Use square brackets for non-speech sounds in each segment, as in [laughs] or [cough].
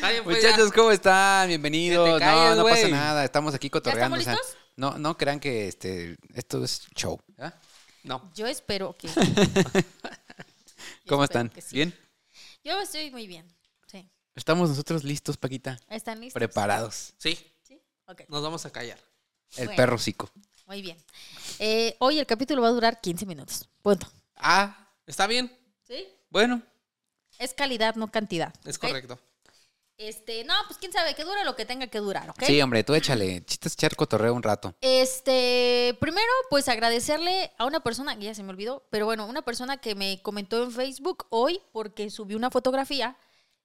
Pues ya. Muchachos, ¿cómo están? Bienvenidos. Calles, no, no pasa nada. Estamos aquí cotorreando. estamos o sea, no, no crean que este, esto es show. ¿ah? No. Yo espero que. [laughs] ¿Cómo están? que sí. ¿Bien? Yo estoy muy bien. Sí. Estamos nosotros listos, Paquita. ¿Están listos? Preparados. Sí, Sí. Ok. nos vamos a callar. El Bueno. perro cico. Muy bien. Eh, hoy el capítulo va a durar 15 minutos. Punto. Ah, ¿Está bien? ¿Sí? bueno. Es calidad, no cantidad. Es correcto. Este, no, pues quién sabe, que dure lo que tenga que durar, ¿ok? Sí, hombre, tú échale. Chistes echar cotorreo un rato. Este, primero, pues agradecerle a una persona, que ya se me olvidó, pero bueno, una persona que me comentó en Facebook hoy porque subí una fotografía.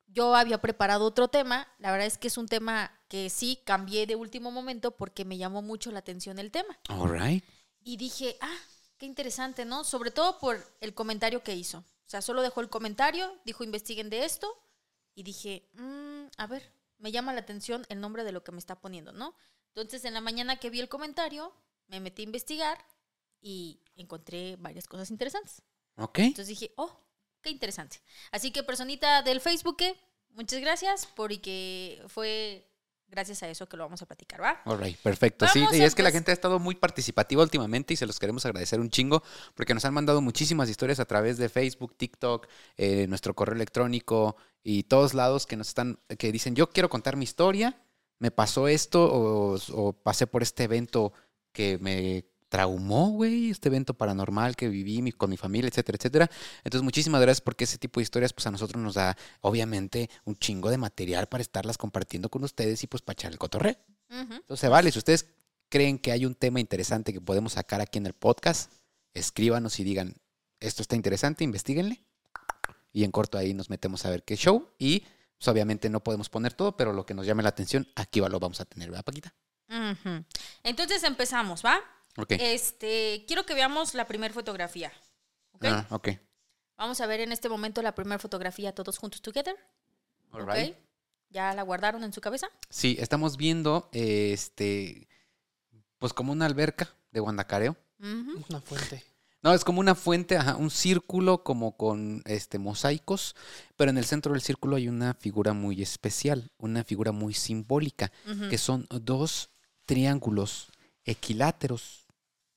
Yo había preparado otro tema. La verdad es que es un tema que sí cambié de último momento porque me llamó mucho la atención el tema. All right. Y dije, ah, qué interesante, ¿no? Sobre todo por el comentario que hizo. O sea, solo dejó el comentario, dijo, investiguen de esto. Y dije, "Mm, a ver, me llama la atención el nombre de lo que me está poniendo, ¿no? Entonces, en la mañana que vi el comentario, me metí a investigar y encontré varias cosas interesantes. Ok. Entonces dije, oh, qué interesante. Así que, personita del Facebook, ¿eh? muchas gracias porque fue gracias a eso que lo vamos a platicar, ¿va? All right, perfecto. Sí, y es que la gente ha estado muy participativa últimamente y se los queremos agradecer un chingo porque nos han mandado muchísimas historias a través de Facebook, TikTok, eh, nuestro correo electrónico y todos lados que nos están, que dicen, yo quiero contar mi historia, me pasó esto o, o pasé por este evento que me traumó, güey, este evento paranormal que viví con mi familia, etcétera, etcétera. Entonces, muchísimas gracias porque ese tipo de historias, pues a nosotros nos da, obviamente, un chingo de material para estarlas compartiendo con ustedes y pues para echar el cotorreo. Ujú. Entonces, vale, si ustedes creen que hay un tema interesante que podemos sacar aquí en el podcast, escríbanos y digan, esto está interesante, investiguenle. Y en corto ahí nos metemos a ver qué show. Y pues, obviamente no podemos poner todo, pero lo que nos llame la atención, aquí lo vamos a tener, ¿verdad, Paquita? Entonces empezamos, ¿va? Ok. Este, quiero que veamos la primera fotografía. ¿Ok? Ah, ok. Vamos a ver en este momento la primera fotografía todos juntos together. All ¿ok? right. ¿Ya la guardaron en su cabeza? Sí, estamos viendo, eh, este, pues como una alberca de Guandacareo. Una fuente. No, es como una fuente, ajá, un círculo como con este mosaicos, pero en el centro del círculo hay una figura muy especial, una figura muy simbólica, que son dos triángulos equiláteros,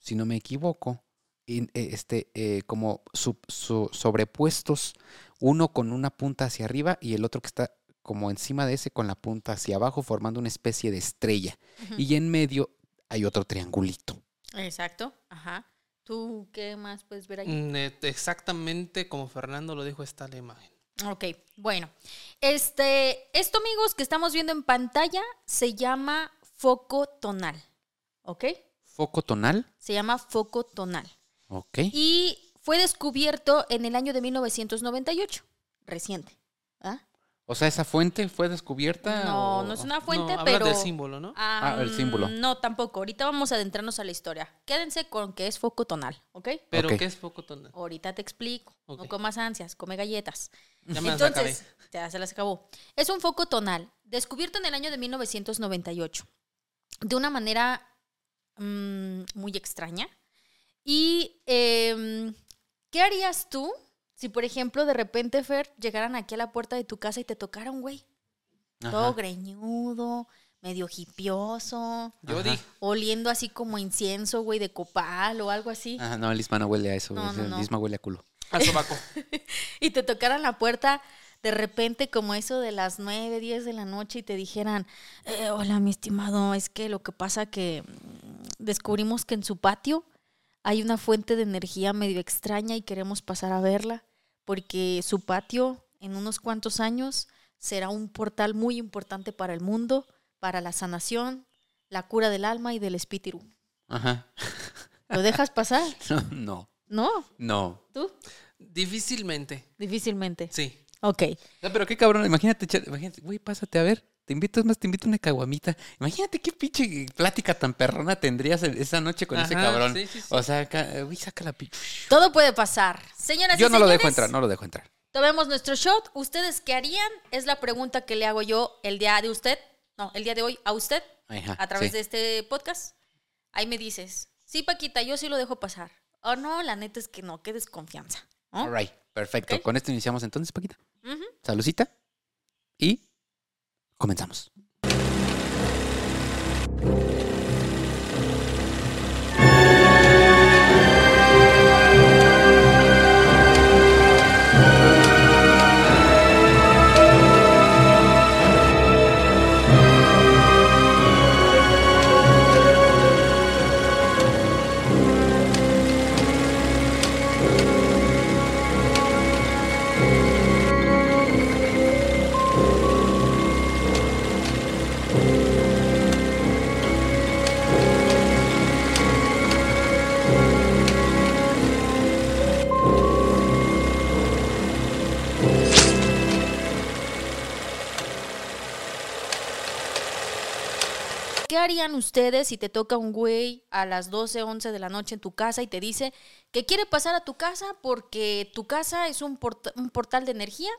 si no me equivoco, eh, este, eh, como sub- su- sobrepuestos, uno con una punta hacia arriba y el otro que está como encima de ese con la punta hacia abajo, formando una especie de estrella. Y en medio hay otro triangulito. Exacto, ajá. ¿Tú qué más puedes ver ahí? Mm, eh, Exactamente como Fernando lo dijo, está la imagen. Ok, bueno. Este, esto, amigos, que estamos viendo en pantalla se llama foco tonal. ¿Ok? Foco tonal. Se llama foco tonal. Ok. Y fue descubierto en el año de 1998. Reciente. ¿Ah? O sea, esa fuente fue descubierta. No, o- no es una fuente, no, habla pero. del símbolo, ¿no? Ah, el símbolo. No, tampoco. Ahorita vamos a adentrarnos a la historia. Quédense con que es foco tonal, ¿ok? Pero. ¿qué es foco tonal? Ahorita te explico. No comas ansias, come galletas. Ya me las Entonces, acabé. ya se las acabó. Es un foco tonal, descubierto en el año de 1998, de una manera mm, muy extraña. Y, em, ¿qué harías tú si, por ejemplo, de repente, Fer, llegaran aquí a la puerta de tu casa y te tocara un güey? Todo greñudo, medio hipioso, Yo di. oliendo así como incienso, güey, de copal o algo así. Ah, no, el Isma no huele a eso. No, el. Isma huele a culo. Al sobaco. [laughs] y te tocaran la puerta de repente como eso de las 9, 10 de la noche y te dijeran, "Eh, hola mi estimado, es que lo que pasa que mm, descubrimos que en su patio hay una fuente de energía medio extraña y queremos pasar a verla porque su patio en unos cuantos años será un portal muy importante para el mundo, para la sanación, la cura del alma y del espíritu. Ajá. ¿Lo dejas pasar? [laughs] No, No, no. tú Difícilmente. difícilmente. Sí. Ok. No, pero qué cabrón, imagínate, güey, pásate a ver. Te invito, es más, te invito una caguamita. Imagínate qué pinche plática tan perrona tendrías en- esa noche con ese cabrón. sí, sí, sí. O sea, acá, güey, saca la pinche. Todo puede pasar. Señoras Yo y no lo dejo entrar, no lo dejo entrar. Tomemos nuestro shot. ¿Ustedes qué harían? Es la pregunta que le hago yo el día de usted. No, el día de hoy a usted Ajá, a través sí. de este podcast. Ahí me dices, sí, Paquita, yo sí lo dejo pasar. O no, la neta es que no, qué desconfianza. ¿no? All right, perfecto. Con esto iniciamos entonces, Paquita. Salucita. Y Comenzamos. ¿Qué harían ustedes si te toca un güey a las 12, 11 de la noche en tu casa y te dice que quiere pasar a tu casa porque tu casa es un, porta- un portal de energía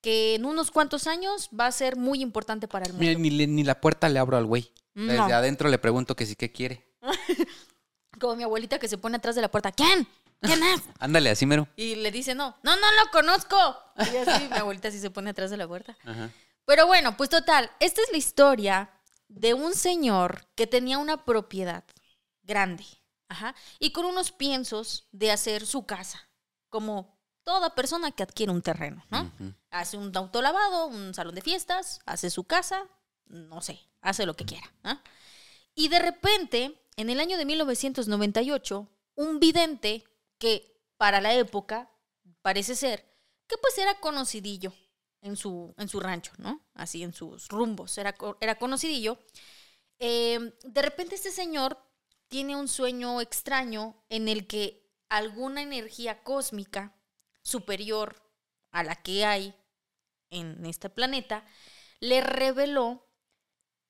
que en unos cuantos años va a ser muy importante para el mundo? Mira, ni, ni la puerta le abro al güey. No. Desde adentro le pregunto que sí que quiere. [laughs] Como mi abuelita que se pone atrás de la puerta. ¿Quién? ¿Quién es? [laughs] Ándale, así mero. Y le dice no. No, no lo conozco. Y así mi abuelita sí se pone atrás de la puerta. Ajá. Pero bueno, pues total, esta es la historia de un señor que tenía una propiedad grande, ajá, y con unos piensos de hacer su casa, como toda persona que adquiere un terreno, ¿no? Hace un autolavado, un salón de fiestas, hace su casa, no sé, hace lo que quiera. ¿ah? Y de repente, en el año de 1998, un vidente que para la época parece ser que pues era conocidillo en su, en su rancho, ¿no? Así en sus rumbos, era, era conocidillo. Eh, de repente este señor tiene un sueño extraño en el que alguna energía cósmica superior a la que hay en este planeta le reveló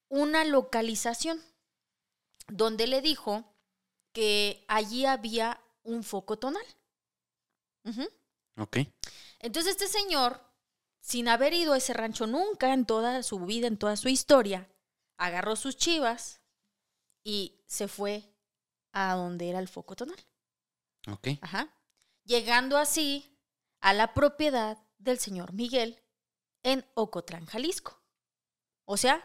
una localización donde le dijo que allí había un foco tonal. Ujú. Ok. Entonces este señor, sin haber ido a ese rancho nunca en toda su vida, en toda su historia, agarró sus chivas y se fue a donde era el foco tonal. Ok. Ajá. Llegando así a la propiedad del señor Miguel en Ocotlán, Jalisco. O sea,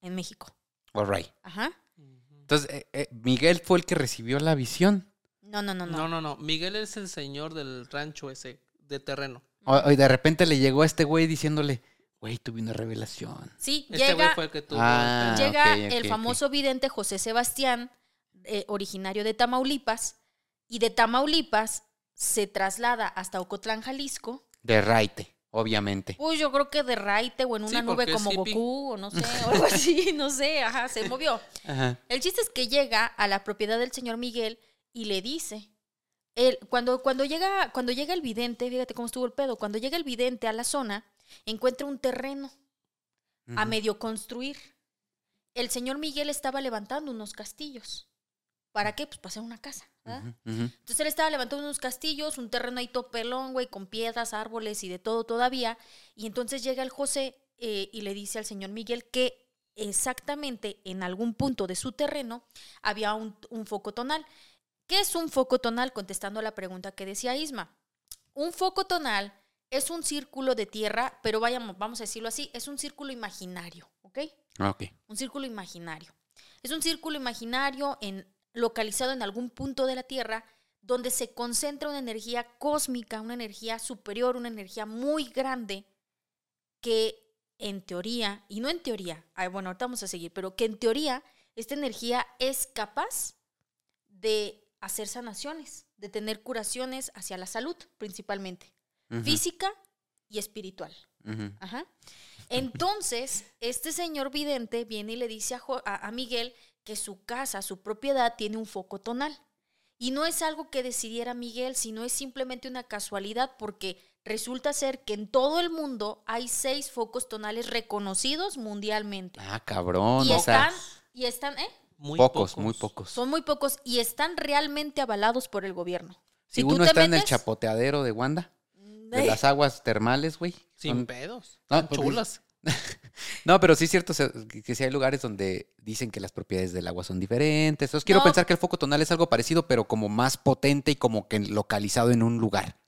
en México. All right. Ajá. Entonces, eh, eh, Miguel fue el que recibió la visión. No, no, no, no. No, no, no. Miguel es el señor del rancho ese, de terreno. O- y de repente le llegó a este güey diciéndole, güey, tuve una revelación. Sí, Este güey llega, fue el que tuvo. Ah, llega ok, ok, el famoso vidente José Sebastián, eh, originario de Tamaulipas, y de Tamaulipas se traslada hasta Ocotlán, Jalisco. De Raite, obviamente. Uy, yo creo que de raite o en una Sí, nube como. Goku, o no sé, o [laughs] algo así, no sé, ajá, se movió. Ajá. El chiste es que llega a la propiedad del señor Miguel y le dice, cuando, cuando, llega, cuando llega el vidente, fíjate cómo estuvo el pedo, cuando llega el vidente a la zona, encuentra un terreno a medio construir. El señor Miguel estaba levantando unos castillos. ¿Para qué? Pues para hacer una casa. Entonces él estaba levantando unos castillos, un terreno ahí todo pelón, güey, con piedras, árboles y de todo todavía. Y entonces llega el José eh, y le dice al señor Miguel que exactamente en algún punto de su terreno había un, un foco tonal. ¿Qué es un foco tonal? Contestando a la pregunta que decía Isma. Un foco tonal es un círculo de tierra, pero vayamos, vamos a decirlo así, es un círculo imaginario, ¿ok? Ok. un círculo imaginario. Es un círculo imaginario en, localizado en algún punto de la Tierra donde se concentra una energía cósmica, una energía superior, una energía muy grande que en teoría, y no en teoría, ay, bueno, ahorita vamos a seguir, pero que en teoría esta energía es capaz de hacer sanaciones, de tener curaciones hacia la salud principalmente, física y espiritual. Ajá. Entonces, este señor vidente viene y le dice a, Jo- a- a Miguel que su casa, su propiedad, tiene un foco tonal. Y no es algo que decidiera Miguel, sino es simplemente una casualidad porque resulta ser que en todo el mundo hay seis focos tonales reconocidos mundialmente. Ah, cabrón. y, o sea, están, y están, ¿eh? Muy pocos, muy pocos. Son muy pocos y están realmente avalados por el gobierno. si tú uno está en el chapoteadero de Wanda, de Eh, las aguas termales, güey. Sin son- pedos. Ah, Son pues, chulas. [laughs] No, pero sí es cierto que, que sí hay lugares donde dicen que las propiedades del agua son diferentes. Entonces quiero No. pensar que el foco tonal es algo parecido, pero como más potente y como que localizado en un lugar.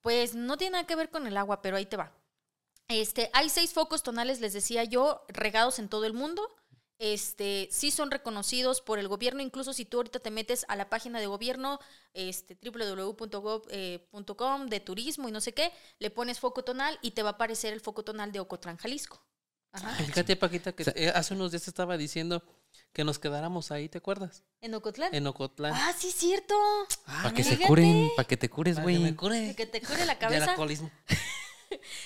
Pues no tiene nada que ver con el agua, pero ahí te va. Este, hay seis focos tonales, les decía yo, regados en todo el mundo. Este, sí son reconocidos por el gobierno, incluso si tú ahorita te metes a la página de gobierno, este, www.gov.com de turismo y no sé qué, le pones foco tonal y te va a aparecer el foco tonal de Ocotlán, Jalisco. Ajá. Fíjate, Paquita, que O sea- eh, hace unos días estaba diciendo que nos quedáramos ahí, ¿te acuerdas? ¿En Ocotlán? En Ocotlán. Ah, sí, cierto. Para que se curen, para que te cures, Para que güey. me cure Que te cure la cabeza. alcoholismo. [laughs]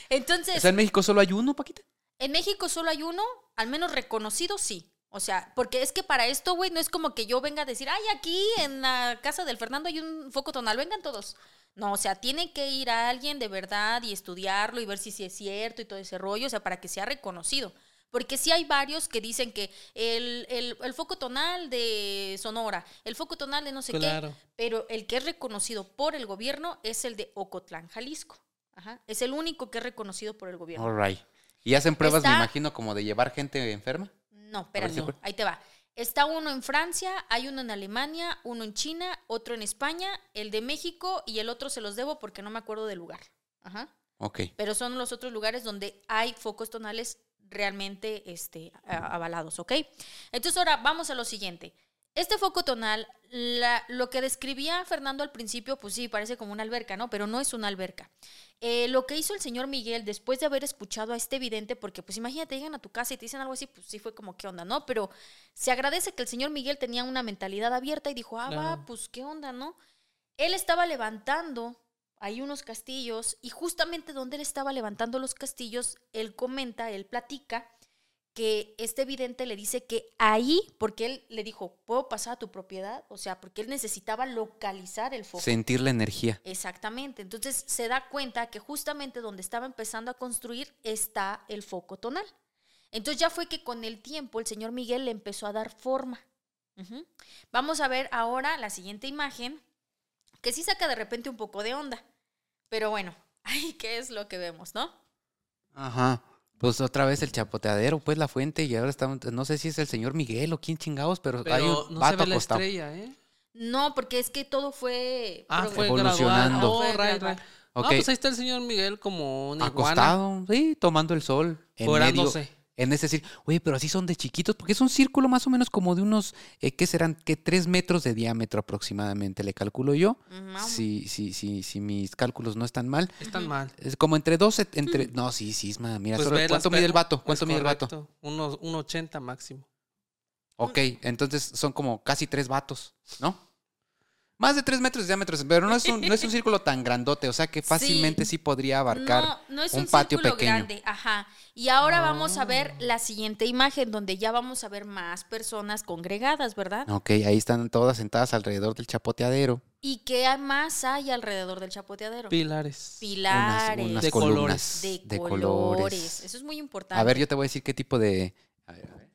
Entonces, O sea, en México solo hay uno, Paquita. En México solo hay uno, al menos reconocido, sí. O sea, porque es que para esto, güey, no es como que yo venga a decir, ay, aquí en la casa del Fernando hay un foco tonal, vengan todos. No, o sea, tiene que ir a alguien de verdad y estudiarlo y ver si sí es cierto y todo ese rollo, o sea, para que sea reconocido. Porque sí hay varios que dicen que el, el- el foco tonal de Sonora, el foco tonal de no sé Claro. qué, pero el que es reconocido por el gobierno es el de Ocotlán, Jalisco. Ajá. Es el único que es reconocido por el gobierno. All right. Y hacen pruebas, me imagino, como de llevar gente enferma. No, ver espérate, si ahí te va. Está uno en Francia, hay uno en Alemania, uno en China, otro en España, el de México y el otro se los debo porque no me acuerdo del lugar. Ajá. Ok. Pero son los otros lugares donde hay focos tonales realmente este, avalados, ¿ok? Entonces ahora vamos a lo siguiente. Este foco tonal, la- lo que describía Fernando al principio, pues sí, parece como una alberca, ¿no? Pero no es una alberca. Eh, lo que hizo el señor Miguel después de haber escuchado a este vidente, porque pues imagínate, llegan a tu casa y te dicen algo así, pues sí fue como, ¿qué onda, no? Pero se agradece que el señor Miguel tenía una mentalidad abierta y dijo, ah, va, pues qué onda, ¿no? Él estaba levantando ahí unos castillos y justamente donde él estaba levantando los castillos, él comenta, él platica que este vidente le dice que ahí, porque él le dijo, ¿puedo pasar a tu propiedad? O sea, porque él necesitaba localizar el foco. Sentir la energía. Exactamente. Entonces se da cuenta que justamente donde estaba empezando a construir está el foco tonal. Entonces ya fue que con el tiempo el señor Miguel le empezó a dar forma. Vamos a ver ahora la siguiente imagen, que sí saca de repente un poco de onda. Pero bueno, [laughs] ay, ¿qué es lo que vemos, no? Ajá. Pues otra vez el chapoteadero, pues la fuente, y ahora estamos, no sé si es el señor Miguel o quién chingados, pero, hay un no se vato ve la acostado. estrella, ¿eh? No, porque es que todo fue... Ah, fue Evolucionando. Oh, Fue right, right. Ok. No, pues ahí está el señor Miguel como una iguana. Acostado, sí, tomando el sol. En medio. En ese decir, oye, pero así son de chiquitos, porque es un círculo más o menos como de unos, eh, ¿qué serán? ¿Qué? Tres metros de diámetro aproximadamente, le calculo yo. Ujú. Si, si, si, si mis cálculos no están mal. Están mal. Es como entre 12, entre... [laughs] No, sí, sí, Isma, mira, Pues solo- ¿cuánto mide el vato? es ¿Cuánto mide el vato? Unos, un 80 máximo. Ok, entonces son como casi tres vatos, ¿no? Más de tres metros de diámetro, pero no es un, no es un [laughs] círculo tan grandote, o sea que fácilmente sí, podría abarcar No, no es un un, patio círculo pequeño. grande, ajá. Y ahora vamos a ver Ah. la siguiente imagen donde ya vamos a ver más personas congregadas, ¿verdad? Ok, ahí están todas sentadas alrededor del chapoteadero. ¿Y qué más hay alrededor del chapoteadero? Pilares. Pilares, unas De columnas colores. de, de colores. colores. Eso es muy importante. A ver, yo te voy a decir qué tipo de... A ver, a ver.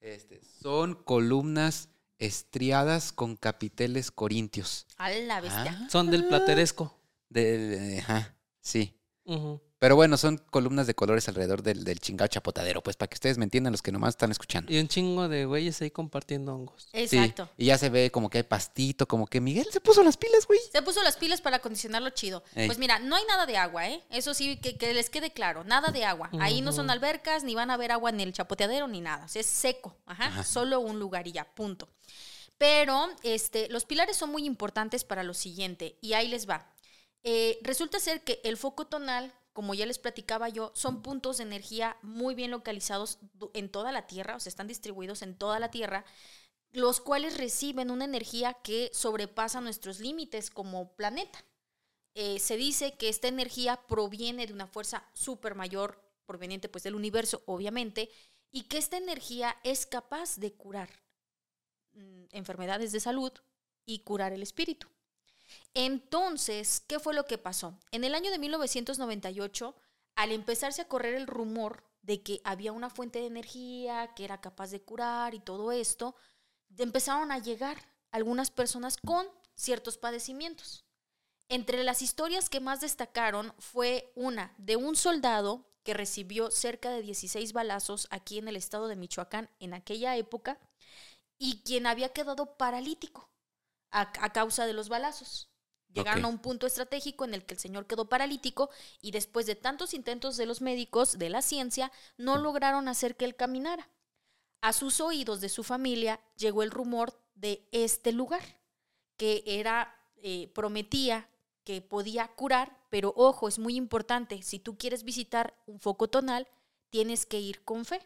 Este, son columnas estriadas con capiteles corintios. A la bestia. Ah, Son del plateresco. de- de- ajá, sí. Pero bueno, son columnas de colores alrededor del, del chingado chapotadero, pues para que ustedes me entiendan los que nomás están escuchando. Y un chingo de güeyes ahí compartiendo hongos. Sí, Exacto. y ya se ve como que hay pastito, como que Miguel se puso las pilas, güey. Se puso las pilas para acondicionarlo chido. Ey. Pues mira, no hay nada de agua, ¿eh? Eso sí, que, que les quede claro, nada de agua. Ahí no son albercas, ni van a haber agua en el chapoteadero, ni nada. O sea, es seco, ajá, Ajá. solo un lugar y ya, punto. Pero este, los pilares son muy importantes para lo siguiente, y ahí les va. Eh, resulta ser que el foco tonal, como ya les platicaba yo, son puntos de energía muy bien localizados en toda la Tierra, o sea, están distribuidos en toda la Tierra, los cuales reciben una energía que sobrepasa nuestros límites como planeta. Eh, se dice que esta energía proviene de una fuerza súper mayor, proveniente pues del universo, obviamente, y que esta energía es capaz de curar mm, enfermedades de salud y curar el espíritu. Entonces, ¿qué fue lo que pasó? En el año de 1998, al empezarse a correr el rumor de que había una fuente de energía que era capaz de curar y todo esto, empezaron a llegar algunas personas con ciertos padecimientos. Entre las historias que más destacaron fue una de un soldado que recibió cerca de 16 balazos aquí en el estado de Michoacán en aquella época y quien había quedado paralítico a, a causa de los balazos. Llegaron a un punto estratégico en el que el señor quedó paralítico y después de tantos intentos de los médicos, de la ciencia, no lograron hacer que él caminara. A sus oídos de su familia llegó el rumor de este lugar, que era, eh, prometía que podía curar, pero ojo, es muy importante, si tú quieres visitar un foco tonal, tienes que ir con fe.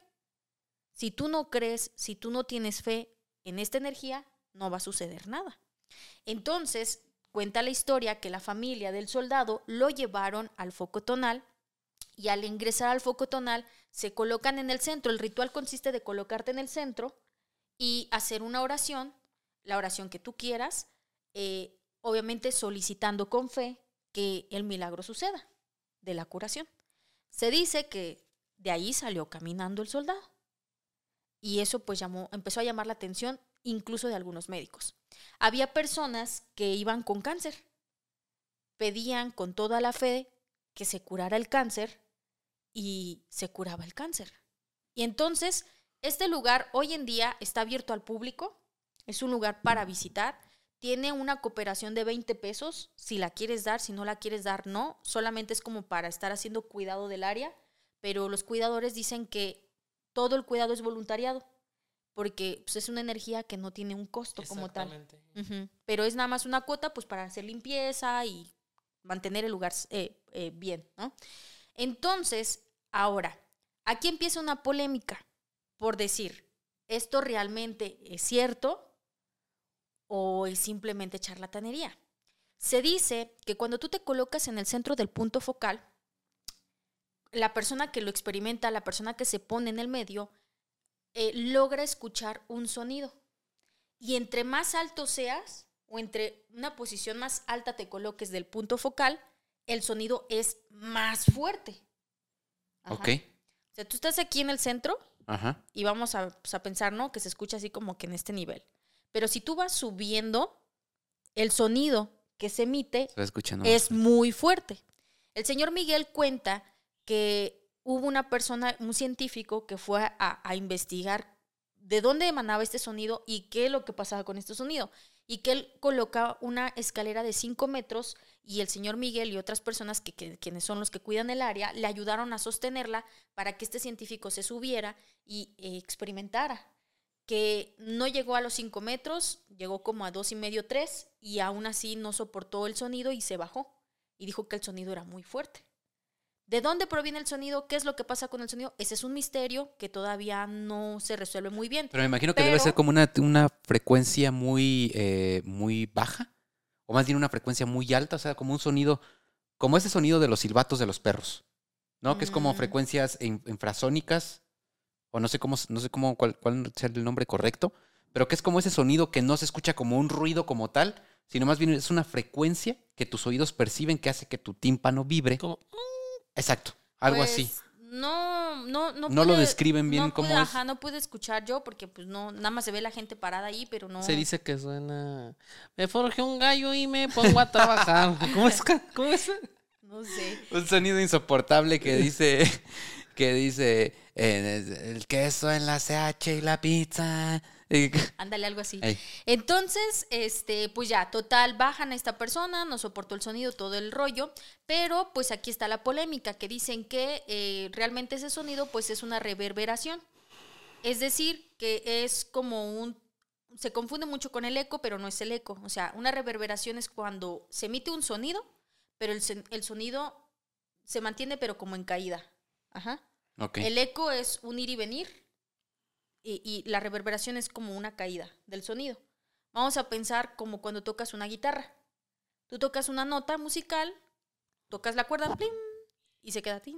Si tú no crees, si tú no tienes fe en esta energía, no va a suceder nada. Entonces, cuenta la historia que la familia del soldado lo llevaron al foco tonal y al ingresar al foco tonal se colocan en el centro. El ritual consiste de colocarte en el centro y hacer una oración, la oración que tú quieras, eh, obviamente solicitando con fe que el milagro suceda de la curación. Se dice que de ahí salió caminando el soldado. Y eso pues llamó, empezó a llamar la atención incluso de algunos médicos. Había personas que iban con cáncer, pedían con toda la fe que se curara el cáncer y se curaba el cáncer. Y entonces, este lugar hoy en día está abierto al público, es un lugar para visitar, tiene una cooperación de 20 pesos, si la quieres dar, si no la quieres dar, no, solamente es como para estar haciendo cuidado del área, pero los cuidadores dicen que todo el cuidado es voluntariado, porque pues, es una energía que no tiene un costo como tal. Pero es nada más una cuota pues para hacer limpieza y mantener el lugar eh, eh, bien, ¿no? Entonces, ahora, aquí empieza una polémica por decir, ¿esto realmente es cierto o es simplemente charlatanería? Se dice que cuando tú te colocas en el centro del punto focal, la persona que lo experimenta, la persona que se pone en el medio, eh, logra escuchar un sonido. Y entre más alto seas, o entre una posición más alta te coloques del punto focal, el sonido es más fuerte. Ajá. Ok. O sea, tú estás aquí en el centro Ajá. y vamos a, pues, a pensar, ¿no? Que se escucha así como que en este nivel. Pero si tú vas subiendo, el sonido que se emite Se es muy fuerte. El señor Miguel cuenta que hubo una persona, un científico, que fue a, investigar de dónde emanaba este sonido y qué es lo que pasaba con este sonido. Y que él coloca una escalera de 5 metros y el señor Miguel y otras personas que, que- quienes son los que cuidan el área le ayudaron a sostenerla para que este científico se subiera y eh, experimentara. Que no llegó a los 5 metros, llegó como a dos y medio, tres, y aún así no soportó el sonido y se bajó. Y dijo que el sonido era muy fuerte. ¿De dónde proviene el sonido? ¿Qué es lo que pasa con el sonido? Ese es un misterio que todavía no se resuelve muy bien. Pero me imagino que debe ser como una, una frecuencia muy, eh, muy baja. O más bien una frecuencia muy alta. O sea, como un sonido. Como ese sonido de los silbatos de los perros. ¿No? Que es como Mm. frecuencias in- infrasónicas. O no sé cómo, no sé cómo cuál, cuál sea el nombre correcto. Pero que es como ese sonido que no se escucha como un ruido como tal. Sino más bien es una frecuencia que tus oídos perciben que hace que tu tímpano vibre. Como, Exacto. Algo Pues, así. No, no, no. No lo describen bien no cómo pude- es. Ajá, no pude escuchar yo porque pues no, nada más se ve la gente parada ahí, pero no. Se dice que suena. Me forjé un gallo y me pongo a trabajar. [laughs] ¿Cómo es? ¿Cómo es? No sé. Un sonido insoportable que dice, que dice, eh, el queso en la CH y la pizza. Ándale, algo así. Ey. Entonces, este, pues ya, total, bajan a esta persona, no soportó el sonido, todo el rollo, pero pues aquí está la polémica, que dicen que eh, realmente ese sonido pues es una reverberación. Es decir, que es como un... Se confunde mucho con el eco, pero no es el eco. O sea, una reverberación es cuando se emite un sonido, pero el, el sonido se mantiene pero como en caída. Ajá. El eco es un ir y venir y, y la reverberación es como una caída del sonido. Vamos a pensar como cuando tocas una guitarra. Tú tocas una nota musical, tocas la cuerda, plim, y se queda tin.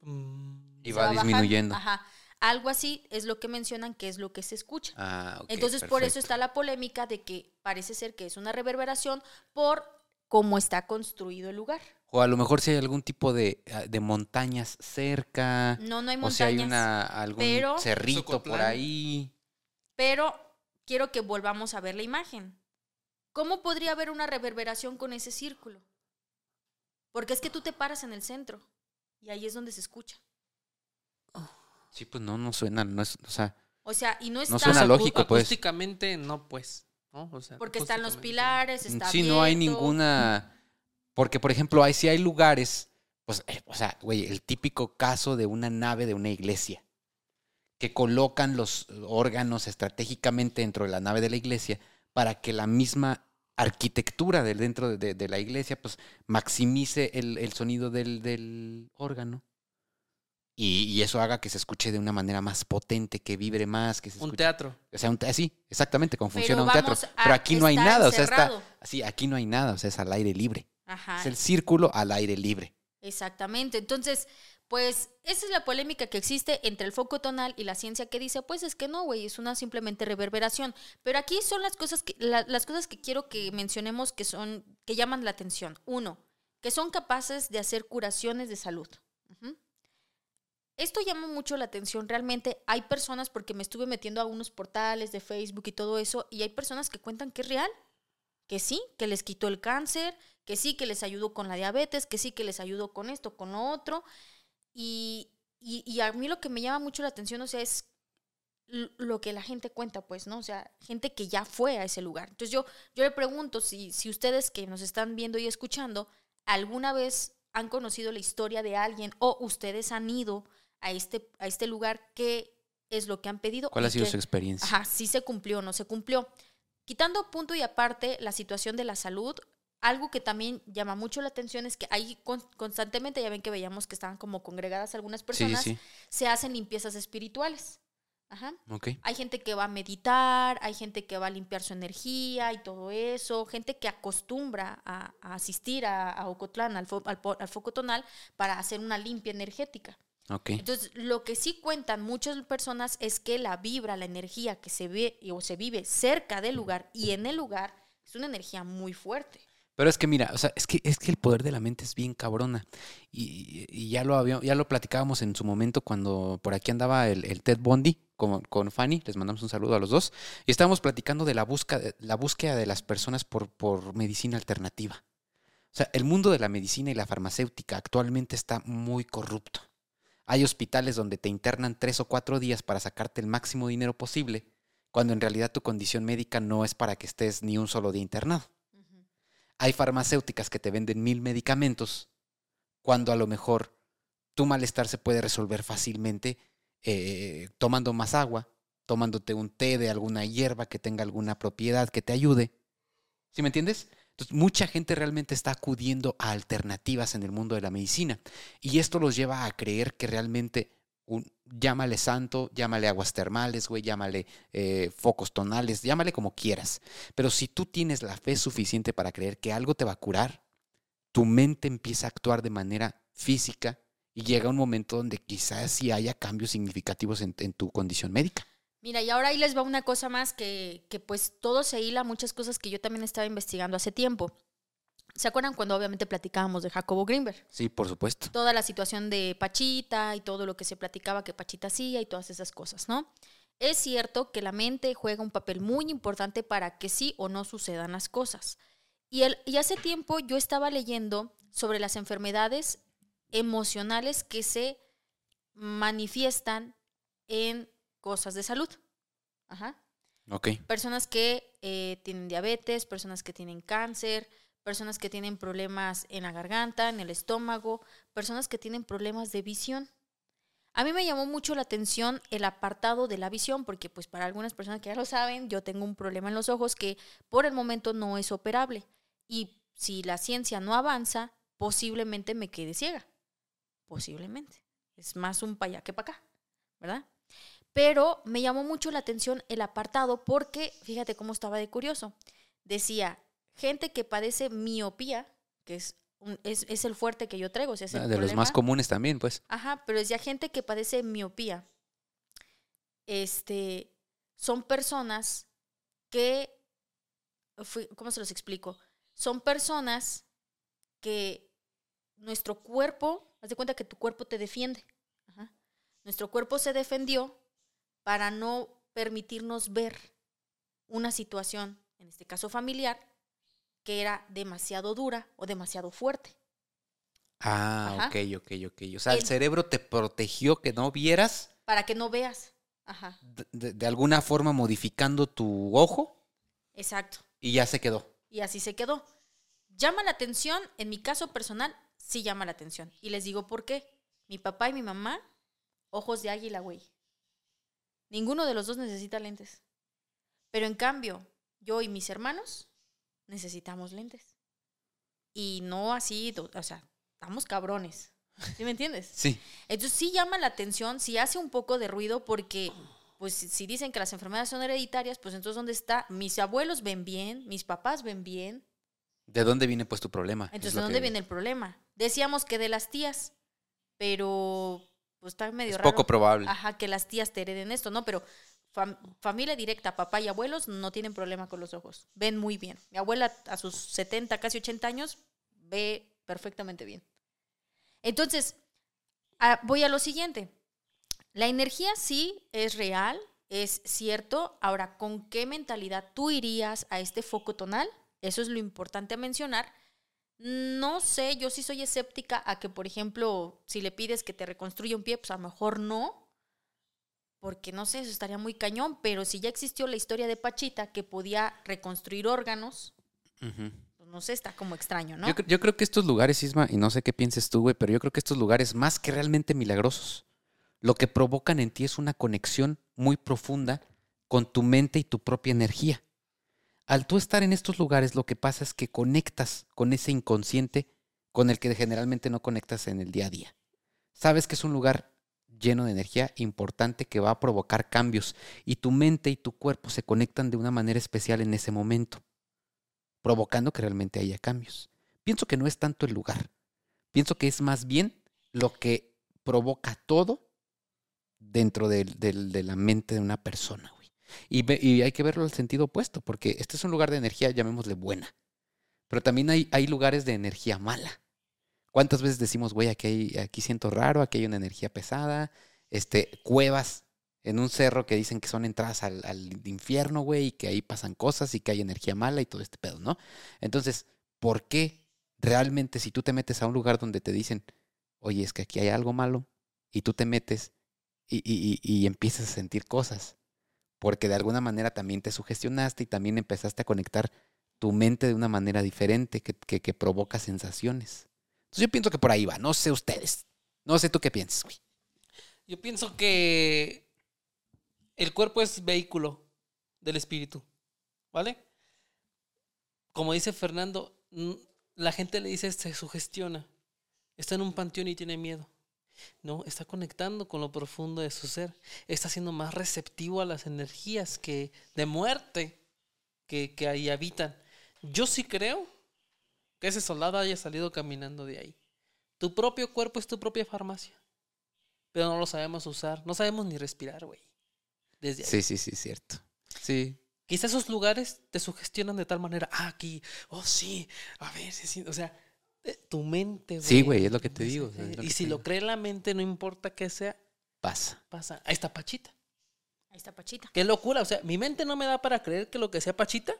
Mm, Y se va disminuyendo. Ajá. Algo así es lo que mencionan que es lo que se escucha. Ah, ok, Entonces, por eso está la polémica de que parece ser que es una reverberación por cómo está construido el lugar. O a lo mejor si hay algún tipo de, ah, de montañas cerca. No, no hay o montañas. si hay una, algún pero- cerrito por ahí. Pero quiero que volvamos a ver la imagen. ¿Cómo podría haber una reverberación con ese círculo? Porque es que tú te paras en el centro y ahí es donde se escucha. Sí, pues no, no suena, no es, o sea, O sea, y no está... No suena lógico, pues. Acústicamente, no, pues. ¿no? O sea, Porque están los pilares, está Sí, no hay ninguna. Porque, por ejemplo, hay, si hay lugares, pues, eh, o sea, güey, el típico caso de una nave de una iglesia, que colocan los órganos estratégicamente dentro de la nave de la iglesia para que la misma arquitectura del dentro de, de- de la iglesia, pues, maximice el, el sonido del, del órgano. Y, y eso haga que se escuche de una manera más potente, que vibre más, que se Un escuche teatro. o sea, un te- así, exactamente, como Pero funciona un teatro. Pero aquí no hay nada, o sea, está. Sí, aquí no hay nada, o sea, es al aire libre. Ajá. Es el círculo al aire libre. Exactamente. Entonces, pues esa es la polémica que existe entre el foco tonal y la ciencia que dice, pues es que no, güey, es una simplemente reverberación. Pero aquí son las cosas que la- las cosas que quiero que mencionemos que son que llaman la atención. Uno, que son capaces de hacer curaciones de salud. Esto llama mucho la atención. Realmente hay personas, porque me estuve metiendo a unos portales de Facebook y todo eso, y hay personas que cuentan que es real, que sí, que les quitó el cáncer, que sí, que les ayudó con la diabetes, que sí, que les ayudó con esto, con lo otro. Y, y, y a mí lo que me llama mucho la atención, o sea, es lo que la gente cuenta, pues, ¿no? O sea, gente que ya fue a ese lugar. Entonces yo, yo le pregunto si, si ustedes que nos están viendo y escuchando, alguna vez han conocido la historia de alguien o ustedes han ido a este, a este lugar, ¿qué es lo que han pedido? ¿Cuál ha sido su experiencia? Ajá, sí se cumplió o no se cumplió. Quitando punto y aparte la situación de la salud, algo que también llama mucho la atención es que ahí con- constantemente, ya ven que veíamos que estaban como congregadas algunas personas, sí. se hacen limpiezas espirituales. Ajá. Ok. Hay gente que va a meditar, hay gente que va a limpiar su energía y todo eso, gente que acostumbra a, a asistir a, a Ocotlán, al, fo- al al foco tonal, para hacer una limpia energética. Ok. Entonces, lo que sí cuentan muchas personas es que la vibra, la energía que se ve o se vive cerca del lugar y en el lugar es una energía muy fuerte. Pero es que mira, o sea, es que, es que el poder de la mente es bien cabrona. Y, ya lo había, ya lo platicábamos en su momento cuando por aquí andaba el, Ted Bundy con, con Fanny. Les mandamos un saludo a los dos. Y estábamos platicando de la búsqueda, la búsqueda de las personas por, por medicina alternativa. O sea, el mundo de la medicina y la farmacéutica actualmente está muy corrupto. Hay hospitales donde te internan tres o cuatro días para sacarte el máximo dinero posible, cuando en realidad tu condición médica no es para que estés ni un solo día internado. Hay farmacéuticas que te venden mil medicamentos cuando a lo mejor tu malestar se puede resolver fácilmente eh, tomando más agua, tomándote un té de alguna hierba que tenga alguna propiedad que te ayude. ¿Sí me entiendes? Entonces, mucha gente realmente está acudiendo a alternativas en el mundo de la medicina. Y esto los lleva a creer que realmente, un, llámale santo, llámale aguas termales, güey, llámale eh, focos tonales, llámale como quieras. Pero si tú tienes la fe suficiente para creer que algo te va a curar, tu mente empieza a actuar de manera física y llega un momento donde quizás sí haya cambios significativos en, tu condición médica. Mira, y ahora ahí les va una cosa más que, que pues todo se hila, muchas cosas que yo también estaba investigando hace tiempo. ¿Se acuerdan cuando obviamente platicábamos de Jacobo Greenberg? Sí, por supuesto. Toda la situación de Pachita y todo lo que se platicaba que Pachita hacía y todas esas cosas, ¿no? Es cierto que la mente juega un papel muy importante para que sí o no sucedan las cosas. Y, el, y hace tiempo yo estaba leyendo sobre las enfermedades emocionales que se manifiestan en cosas de salud. Ajá. Ok. Personas que eh, tienen diabetes, personas que tienen cáncer, personas que tienen problemas en la garganta, en el estómago, personas que tienen problemas de visión. A mí me llamó mucho la atención el apartado de la visión, porque pues para algunas personas que ya lo saben, yo tengo un problema en los ojos que por el momento no es operable. Y si la ciencia no avanza, posiblemente me quede ciega. Posiblemente. Es más un para allá que para acá, ¿verdad? Pero me llamó mucho la atención el apartado porque, fíjate cómo estaba de curioso. Decía, gente que padece miopía, que es, un- es, es el fuerte que yo traigo. o sea, es el Ah, de los más comunes también, pues. Ajá, pero decía gente que padece miopía. Este, son personas que, ¿cómo se los explico? Son personas que nuestro cuerpo, haz de cuenta que tu cuerpo te defiende. Ajá. Nuestro cuerpo se defendió para no permitirnos ver una situación, en este caso familiar, que era demasiado dura o demasiado fuerte. Ah, Ajá. ok, ok, ok. O sea, el El- cerebro te protegió que no vieras Para que no veas. Ajá. de, de- de alguna forma modificando tu ojo Exacto. Y ya se quedó. Y así se quedó. Llama la atención, en mi caso personal, sí llama la atención. Y les digo por qué. Mi papá y mi mamá, ojos de águila, güey. Ninguno de los dos necesita lentes. Pero en cambio, yo y mis hermanos necesitamos lentes. Y no así, o sea, estamos cabrones. ¿Sí me entiendes? [laughs] Sí. Entonces sí llama la atención, sí hace un poco de ruido porque, pues si dicen que las enfermedades son hereditarias, pues entonces ¿dónde está? Mis abuelos ven bien, mis papás ven bien. ¿De dónde viene pues tu problema? Es Entonces, ¿de dónde que- viene el problema? Decíamos que de las tías, pero pues está medio Es raro. poco probable. Ajá, que las tías te hereden esto, ¿no? Pero fam- familia directa, papá y abuelos, no tienen problema con los ojos. Ven muy bien. Mi abuela a sus 70, casi 80 años, ve perfectamente bien. Entonces, voy a lo siguiente. La energía sí es real, es cierto. Ahora, ¿con qué mentalidad tú irías a este foco tonal? Eso es lo importante a mencionar. No sé, yo sí soy escéptica a que, por ejemplo, si le pides que te reconstruya un pie, pues a lo mejor no, porque no sé, eso estaría muy cañón, pero si ya existió la historia de Pachita que podía reconstruir órganos, pues no sé, está como extraño, ¿no? Yo, yo creo que estos lugares, Isma, y no sé qué pienses tú, güey, pero yo creo que estos lugares, más que realmente milagrosos, lo que provocan en ti es una conexión muy profunda con tu mente y tu propia energía. Al tú estar en estos lugares, lo que pasa es que conectas con ese inconsciente con el que generalmente no conectas en el día a día. Sabes que es un lugar lleno de energía importante que va a provocar cambios y tu mente y tu cuerpo se conectan de una manera especial en ese momento, provocando que realmente haya cambios. Pienso que no es tanto el lugar, pienso que es más bien lo que provoca todo dentro del- de la mente de una persona. Y hay que verlo al sentido opuesto, porque este es un lugar de energía, llamémosle buena, pero también hay, hay lugares de energía mala. ¿Cuántas veces decimos, güey, aquí, hay- aquí siento raro, aquí hay una energía pesada? Este, cuevas en un cerro que dicen que son entradas al, al infierno, güey, y que ahí pasan cosas y que hay energía mala y todo este pedo, ¿no? Entonces, ¿por qué realmente si tú te metes a un lugar donde te dicen, oye, es que aquí hay algo malo, y tú te metes y, y- y- y empiezas a sentir cosas? Porque de alguna manera también te sugestionaste y también empezaste a conectar tu mente de una manera diferente que, que- provoca sensaciones. Entonces yo pienso que por ahí va, no sé ustedes. No sé tú qué piensas, güey. Yo pienso que el cuerpo es vehículo del espíritu, ¿vale? Como dice Fernando, la gente le dice se sugestiona, está en un panteón y tiene miedo. No, está conectando con lo profundo de su ser, está siendo más receptivo a las energías que de muerte que, que ahí habitan. Yo sí creo que ese soldado haya salido caminando de ahí. Tu propio cuerpo es tu propia farmacia pero no lo sabemos usar. No sabemos ni respirar, güey. Desde ahí. Sí, sí, sí, cierto. Sí. Quizá esos lugares te sugestionan de tal manera, ah, aquí, oh sí, a ver, sí, sí", o sea, tu mente, güey. Sí, güey, es lo que te digo, es lo y que si lo digo. cree la mente, no importa qué sea, Pasa. pasa. Ahí está Pachita. Ahí está Pachita. Qué locura, o sea, mi mente no me da para creer que lo que sea Pachita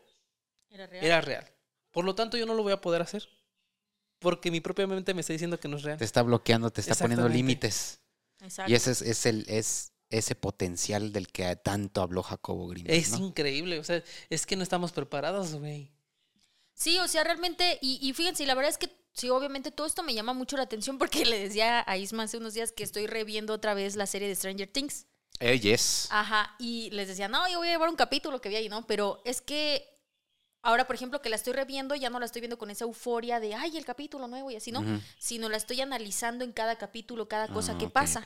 Era real. era real. Por lo tanto, yo no lo voy a poder hacer. Porque mi propia mente me está diciendo que no es real. Te está bloqueando, te está poniendo límites. Exacto. Y ese es, es el, es ese potencial del que tanto habló Jacobo Green. Es increíble, o sea, es que no estamos preparados, güey. Sí, o sea, realmente, y, y fíjense, la verdad es que sí, obviamente todo esto me llama mucho la atención porque [laughs] le decía a Isma hace unos días que estoy reviendo otra vez la serie de Stranger Things. Eh, yes. Ajá, y les decía, no, yo voy a llevar un capítulo que vi ahí, ¿no? Pero es que ahora, por ejemplo, que la estoy reviendo, ya no la estoy viendo con esa euforia de, ay, el capítulo nuevo y así, ¿no? Sino la estoy analizando en cada capítulo, cada cosa Ah, que pasa.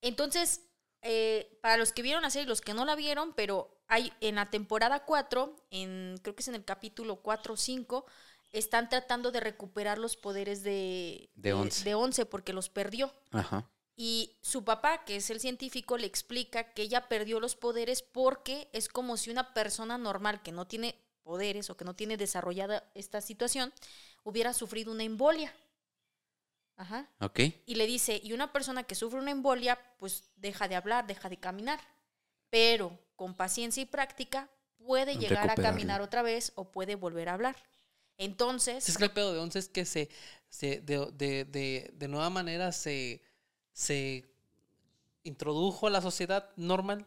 Entonces, eh, para los que vieron la serie y los que no la vieron, pero hay en la temporada 4, en, creo que es en el capítulo 4 o 5, están tratando de recuperar los poderes de, De Once. de Once porque los perdió. Ajá. Y su papá, que es el científico, le explica que ella perdió los poderes porque es como si una persona normal que no tiene poderes o que no tiene desarrollada esta situación hubiera sufrido una embolia. Ajá. Ok. Y le dice, y una persona que sufre una embolia, pues deja de hablar, deja de caminar. Pero con paciencia y práctica puede llegar a caminar otra vez o puede volver a hablar. Entonces, Es que el pedo de once es que se, se de, de, de, de nueva manera se, se introdujo a la sociedad normal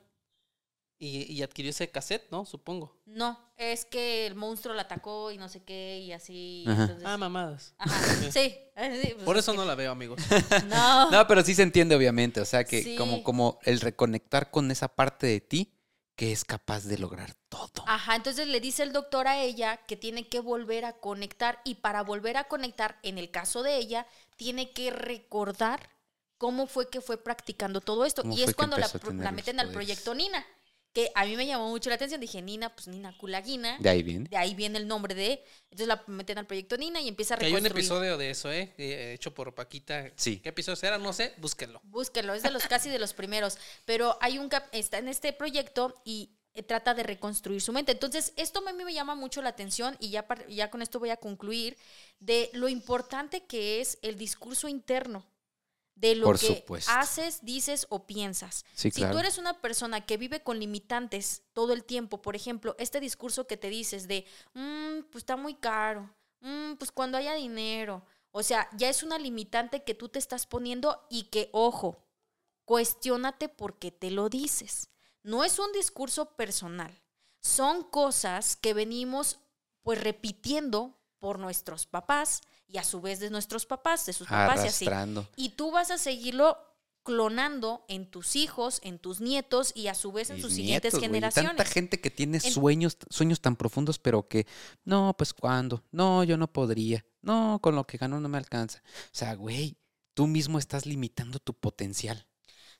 y, y adquirió ese cassette, ¿no? Supongo. No, es que el monstruo la atacó y no sé qué y así. Ajá. entonces- Ah, mamadas. Ajá, sí. eh, sí, pues Por es eso que- no la veo, amigos. [laughs] No. No, pero sí se entiende, obviamente. O sea, que Sí. como, como el reconectar con esa parte de ti que es capaz de lograr todo. Ajá, entonces le dice el doctor a ella que tiene que volver a conectar y para volver a conectar, en el caso de ella, tiene que recordar cómo fue que fue practicando todo esto. ¿Cómo Y es cuando la, meten al proyecto Nina, que a mí me llamó mucho la atención. Dije, Nina, pues Nina Kulagina. De ahí viene. De ahí viene el nombre de... Entonces la meten al proyecto Nina y empieza a Que hay un reconstruir. episodio de eso, ¿eh? Eh, Hecho por Paquita. Sí. ¿Qué episodio era? No sé, búsquenlo. Búsquenlo, es de los casi de los primeros. Pero hay un cap, está en este proyecto y eh, trata de reconstruir su mente. Entonces, esto a mí me llama mucho la atención y ya, par- ya con esto voy a concluir de lo importante que es el discurso interno. De lo Por que supuesto. haces, dices o piensas. Sí, si claro. tú eres una persona que vive con limitantes todo el tiempo, por ejemplo, este discurso que te dices de, "Mm, pues está muy caro, Mm, pues cuando haya dinero, o sea, ya es una limitante que tú te estás poniendo y que, ojo, cuestiónate por qué te lo dices. No es un discurso personal, son cosas que venimos pues repitiendo por nuestros papás y a su vez de nuestros papás, de sus papás y así. Y tú vas a seguirlo clonando en tus hijos, en tus nietos y a su vez en Mis sus siguientes güey. generaciones. Tanta gente que tiene En- sueños, sueños tan profundos, pero que, no, pues cuándo, no, yo no podría, no, con lo que gano no me alcanza. O sea, güey, tú mismo estás limitando tu potencial.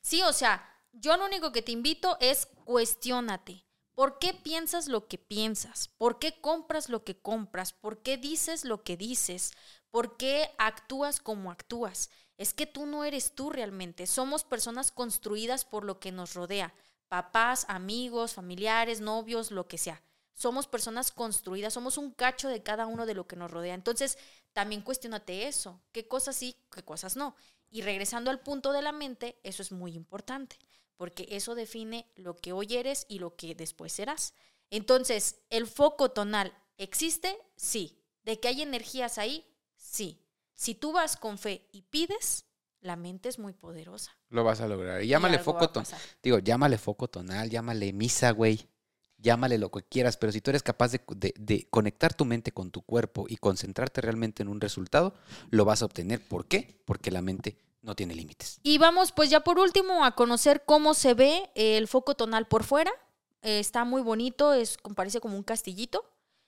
Sí, o sea, yo lo único que te invito es cuestiónate. ¿Por qué piensas lo que piensas? ¿Por qué compras lo que compras? ¿Por qué dices lo que dices? ¿Por qué actúas como actúas? Es que tú no eres tú realmente. Somos personas construidas por lo que nos rodea. Papás, amigos, familiares, novios, lo que sea. Somos personas construidas, somos un cacho de cada uno de lo que nos rodea. Entonces, también cuestionate eso. ¿Qué cosas sí, qué cosas no? Y regresando al punto de la mente, eso es muy importante, porque eso define lo que hoy eres y lo que después serás. Entonces, ¿el foco tonal existe? Sí. ¿De que hay energías ahí? Sí. Si tú vas con fe y pides, la mente es muy poderosa. Lo vas a lograr. Y llámale foco tonal. Digo, llámale foco tonal, llámale misa, güey. Llámale lo que quieras, pero si tú eres capaz de, de- de conectar tu mente con tu cuerpo y concentrarte realmente en un resultado, lo vas a obtener. ¿Por qué? Porque la mente no tiene límites. Y vamos pues ya por último a conocer cómo se ve el foco tonal por fuera. Eh, está muy bonito, es parece como un castillito.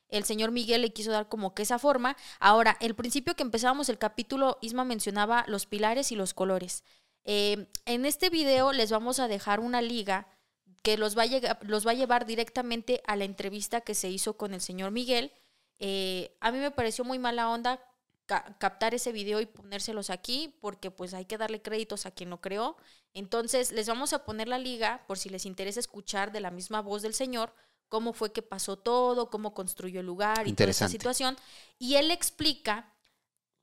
El señor Miguel le quiso dar como que esa forma. Ahora, el principio que empezábamos el capítulo, Isma mencionaba los pilares y los colores. Eh, en este video les vamos a dejar una liga que los va, a los va a llevar directamente a la entrevista que se hizo con el señor Miguel. Eh, a mí me pareció muy mala onda ca- captar ese video y ponérselos aquí porque pues hay que darle créditos a quien lo creó. Entonces les vamos a poner la liga por si les interesa escuchar de la misma voz del señor cómo fue que pasó todo, cómo construyó el lugar y toda Interesante. situación. Y él explica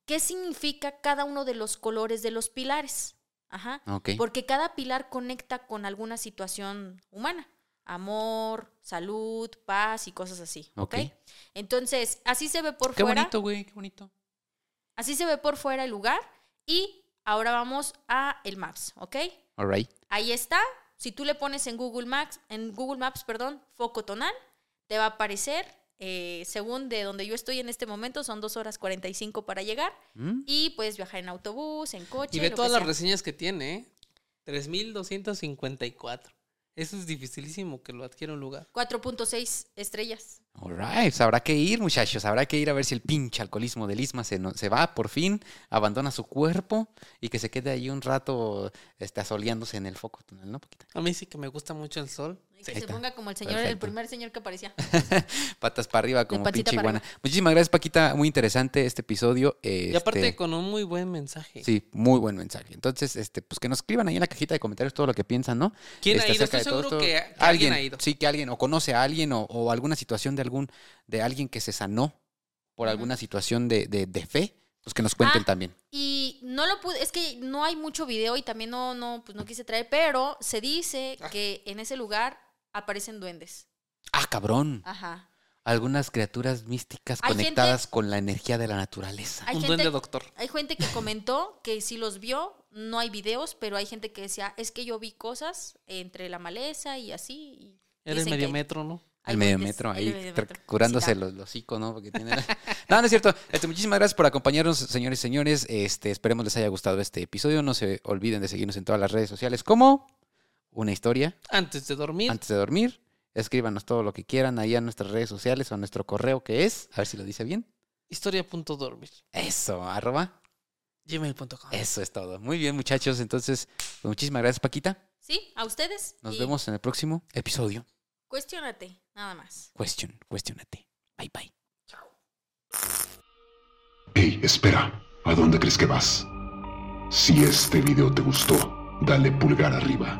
qué significa cada uno de los colores de los pilares. Ajá. Porque cada pilar conecta con alguna situación humana. Amor, salud, paz y cosas así. ¿Ok? Ok. Entonces, así se ve por Qué fuera. bonito, güey, qué bonito. Así se ve por fuera el lugar. Y ahora vamos a el Maps, ¿ok? All right. Ahí está. Si tú le pones en Google Maps, en Google Maps, perdón, foco tonal, te va a aparecer. eh, según de donde yo estoy en este momento, son 2 horas 45 para llegar. Mm, Y puedes viajar en autobús, en coche. Y ve lo todas que las reseñas que tiene, ¿eh? 3254. Eso es dificilísimo que lo adquiera un lugar. 4.6 estrellas. All right. Pues habrá que ir, muchachos. Habrá que ir a ver si el pinche alcoholismo del Isma se, no- se va por fin, abandona su cuerpo y que se quede ahí un rato este, asoleándose en el foco ¿no? A mí sí que me gusta mucho el sol. Y que se está. ponga como el señor, el primer señor que aparecía. [laughs] Patas para arriba como pinche iguana. Muchísimas gracias, Paquita. Muy interesante este episodio. Y aparte Este, con un muy buen mensaje. Sí, muy buen mensaje. Entonces, este, pues que nos escriban ahí en la cajita de comentarios todo lo que piensan, ¿no? ¿Quién ha Este, ido? acerca Estoy de todo seguro que, esto. que alguien ha ido. Sí, que alguien, o conoce a alguien, o, o alguna situación de algún, de alguien que se sanó por alguna situación de, de, de fe, pues que nos cuenten Ah. también. Y no lo pude, es que no hay mucho video y también no, no, pues no quise traer, pero se dice Ah. que en ese lugar aparecen duendes. Ah, cabrón. Ajá. Algunas criaturas místicas Hay conectadas con la energía de la naturaleza. Hay un gente, duende doctor. hay gente que comentó que sí los vio, no hay videos, pero hay gente que decía, es que yo vi cosas entre la maleza y así. y Era el medio que- metro, ¿no? Hay El medio metro el ahí, medio tra- metro. curándose Sí, los, los hocico, ¿no? Porque tiene- [laughs] no, no es cierto. Este, muchísimas gracias por acompañarnos, señores y señores. Este, esperemos les haya gustado este episodio. No se olviden de seguirnos en todas las redes sociales como una historia Antes de dormir, antes de dormir. Escríbanos todo lo que quieran ahí a nuestras redes sociales o a nuestro correo que es, a ver si lo dice bien. historia.dormir. Eso, arroba. Gmail.com. Eso es todo. Muy bien, muchachos. Entonces, pues, muchísimas gracias, Paquita. Sí, a ustedes. Nos y vemos en el próximo episodio. Cuestiónate, nada más. Question, cuestionate. Bye, bye. Hey, espera, ¿a dónde crees que vas? Si este video te gustó, dale pulgar arriba.